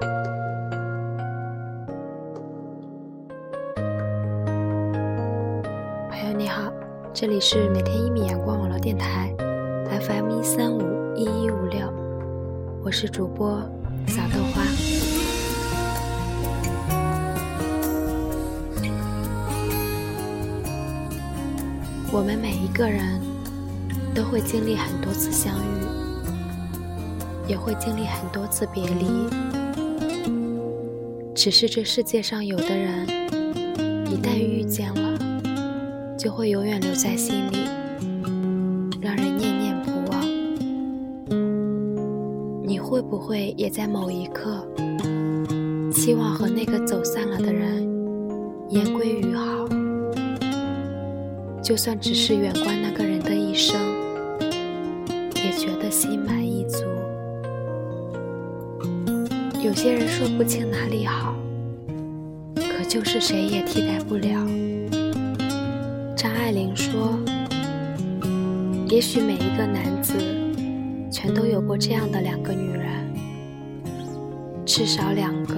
朋友你好，这里是每天一米阳光网络电台，FM 一三五一一五六，我是主播小豆花。我们每一个人都会经历很多次相遇，也会经历很多次别离。只是这世界上有的人，一旦遇见了，就会永远留在心里，让人念念不忘。你会不会也在某一刻，希望和那个走散了的人言归于好？就算只是远观那个人的一生，也觉得心满有些人说不清哪里好，可就是谁也替代不了。张爱玲说：“也许每一个男子，全都有过这样的两个女人，至少两个。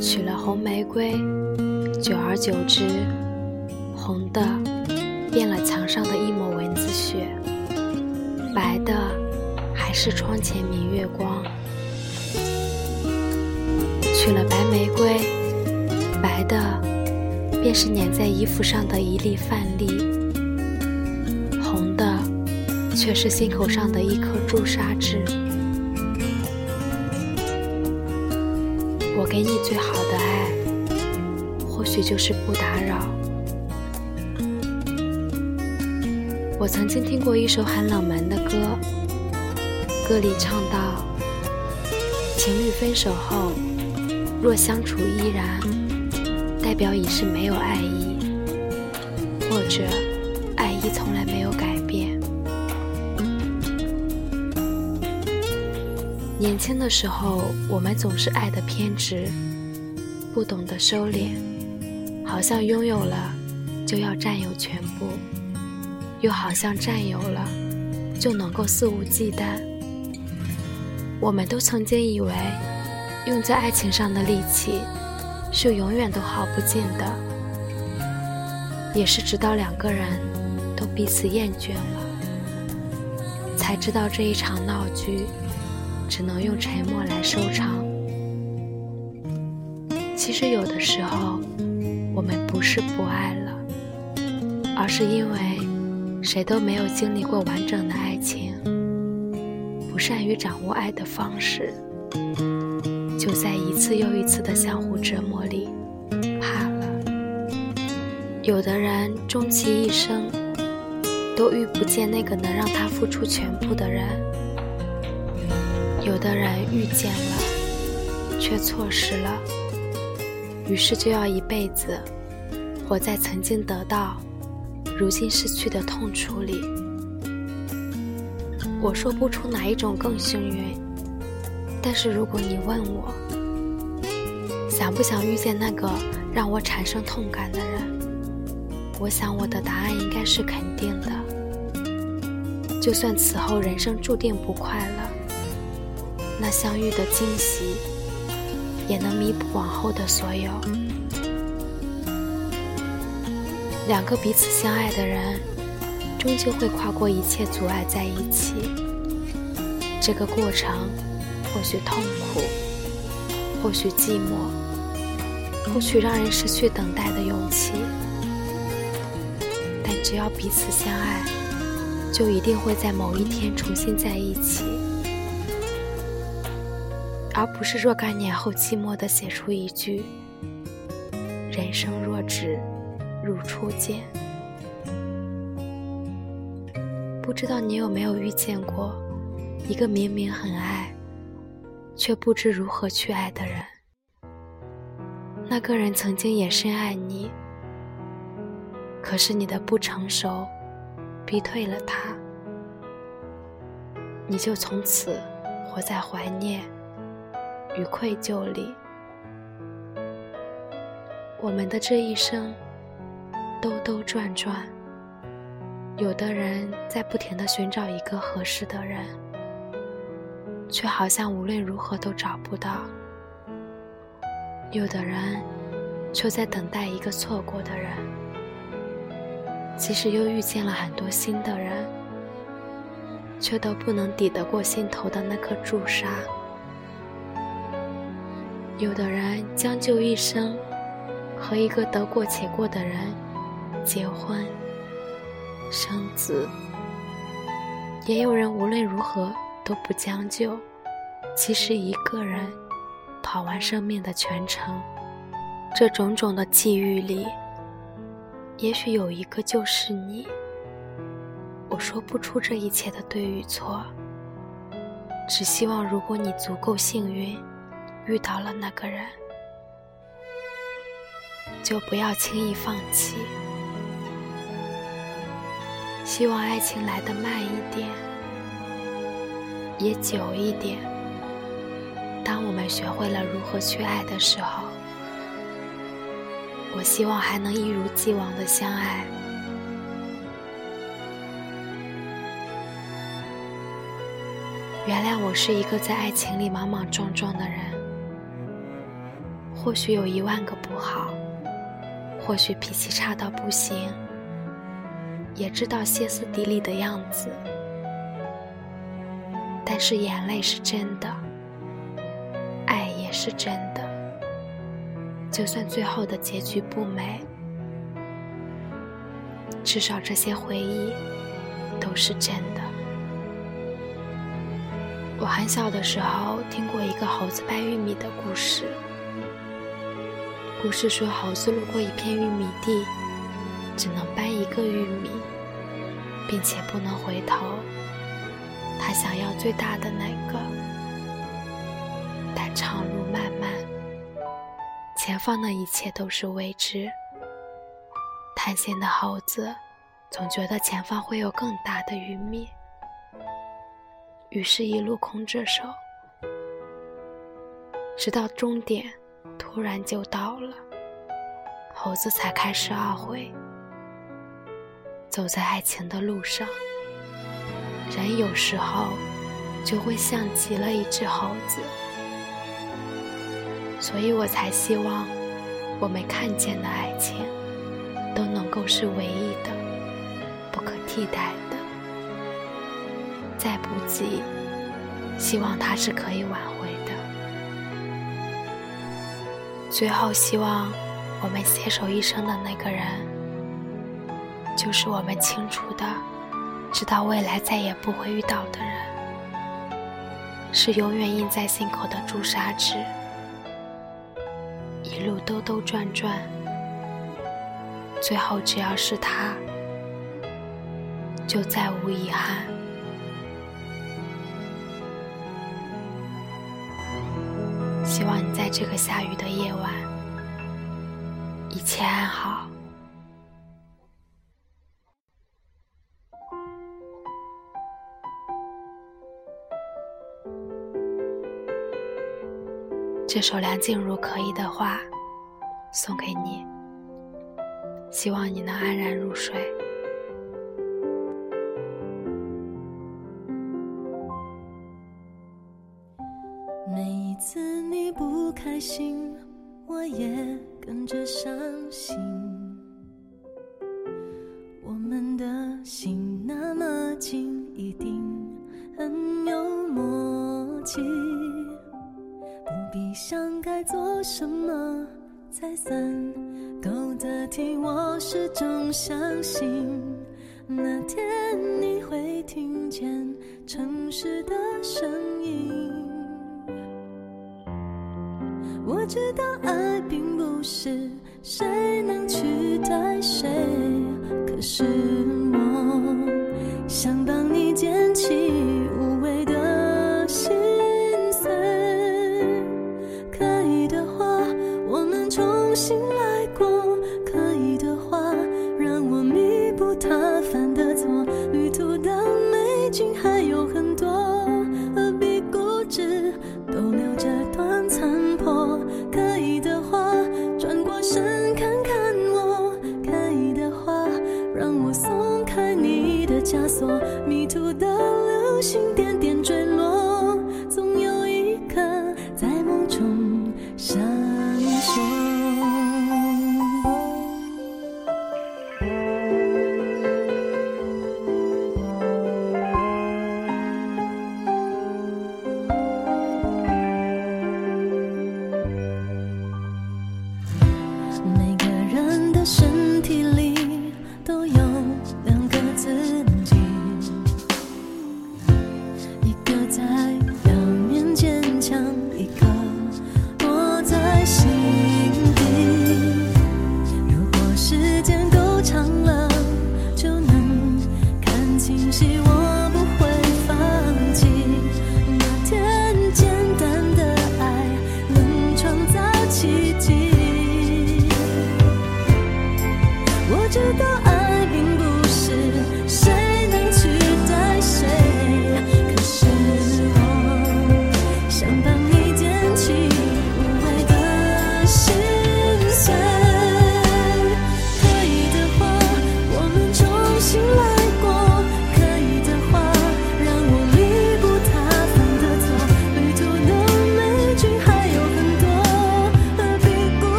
娶了红玫瑰，久而久之。”红的变了墙上的一抹蚊子血，白的还是窗前明月光。取了白玫瑰，白的便是粘在衣服上的一粒饭粒，红的却是心口上的一颗朱砂痣。我给你最好的爱，或许就是不打扰。我曾经听过一首很冷门的歌，歌里唱到：情侣分手后，若相处依然，代表已是没有爱意，或者爱意从来没有改变。年轻的时候，我们总是爱的偏执，不懂得收敛，好像拥有了就要占有全部。又好像占有了，就能够肆无忌惮。我们都曾经以为，用在爱情上的力气，是永远都耗不尽的。也是直到两个人都彼此厌倦了，才知道这一场闹剧，只能用沉默来收场。其实有的时候，我们不是不爱了，而是因为。谁都没有经历过完整的爱情，不善于掌握爱的方式，就在一次又一次的相互折磨里怕了。有的人终其一生都遇不见那个能让他付出全部的人，有的人遇见了却错失了，于是就要一辈子活在曾经得到。如今失去的痛楚里，我说不出哪一种更幸运。但是如果你问我，想不想遇见那个让我产生痛感的人，我想我的答案应该是肯定的。就算此后人生注定不快乐，那相遇的惊喜也能弥补往后的所有。两个彼此相爱的人，终究会跨过一切阻碍在一起。这个过程或许痛苦，或许寂寞，或许让人失去等待的勇气。但只要彼此相爱，就一定会在某一天重新在一起，而不是若干年后寂寞的写出一句：“人生若只。”如初见，不知道你有没有遇见过一个明明很爱，却不知如何去爱的人？那个人曾经也深爱你，可是你的不成熟逼退了他，你就从此活在怀念与愧疚里。我们的这一生。兜兜转转，有的人在不停的寻找一个合适的人，却好像无论如何都找不到；有的人却在等待一个错过的人，即使又遇见了很多新的人，却都不能抵得过心头的那颗朱砂。有的人将就一生，和一个得过且过的人结婚、生子；也有人无论如何都不将就，即使一个人跑完生命的全程。这种种的际遇里，也许有一个就是你。我说不出这一切的对与错，只希望如果你足够幸运。遇到了那个人，就不要轻易放弃。希望爱情来得慢一点，也久一点。当我们学会了如何去爱的时候，我希望还能一如既往的相爱。原谅我是一个在爱情里莽莽撞撞的人。或许有一万个不好，或许脾气差到不行，也知道歇斯底里的样子，但是眼泪是真的，爱也是真的。就算最后的结局不美，至少这些回忆都是真的。我很小的时候听过一个猴子掰玉米的故事。故事说，猴子路过一片玉米地，只能掰一个玉米，并且不能回头。他想要最大的那个，但长路漫漫，前方的一切都是未知。贪心的猴子总觉得前方会有更大的玉米，于是，一路空着手，直到终点。突然就到了，猴子才开始懊悔。走在爱情的路上，人有时候就会像极了一只猴子，所以我才希望我没看见的爱情都能够是唯一的、不可替代的。再不济，希望它是可以挽回的。最后，希望我们携手一生的那个人，就是我们清楚的知道未来再也不会遇到的人，是永远印在心口的朱砂痣，一路兜兜转转，最后只要是他，就再无遗憾。希望你在这个下雨的夜晚一切安好。这首梁静茹可以的话送给你，希望你能安然入睡。每一次你不开心，我也跟着伤心。什么才算够得体，我始终相信，那天你会听见城市的声音。我知道爱并不是谁能取代谁，可是我枷锁迷途的流星点点坠落。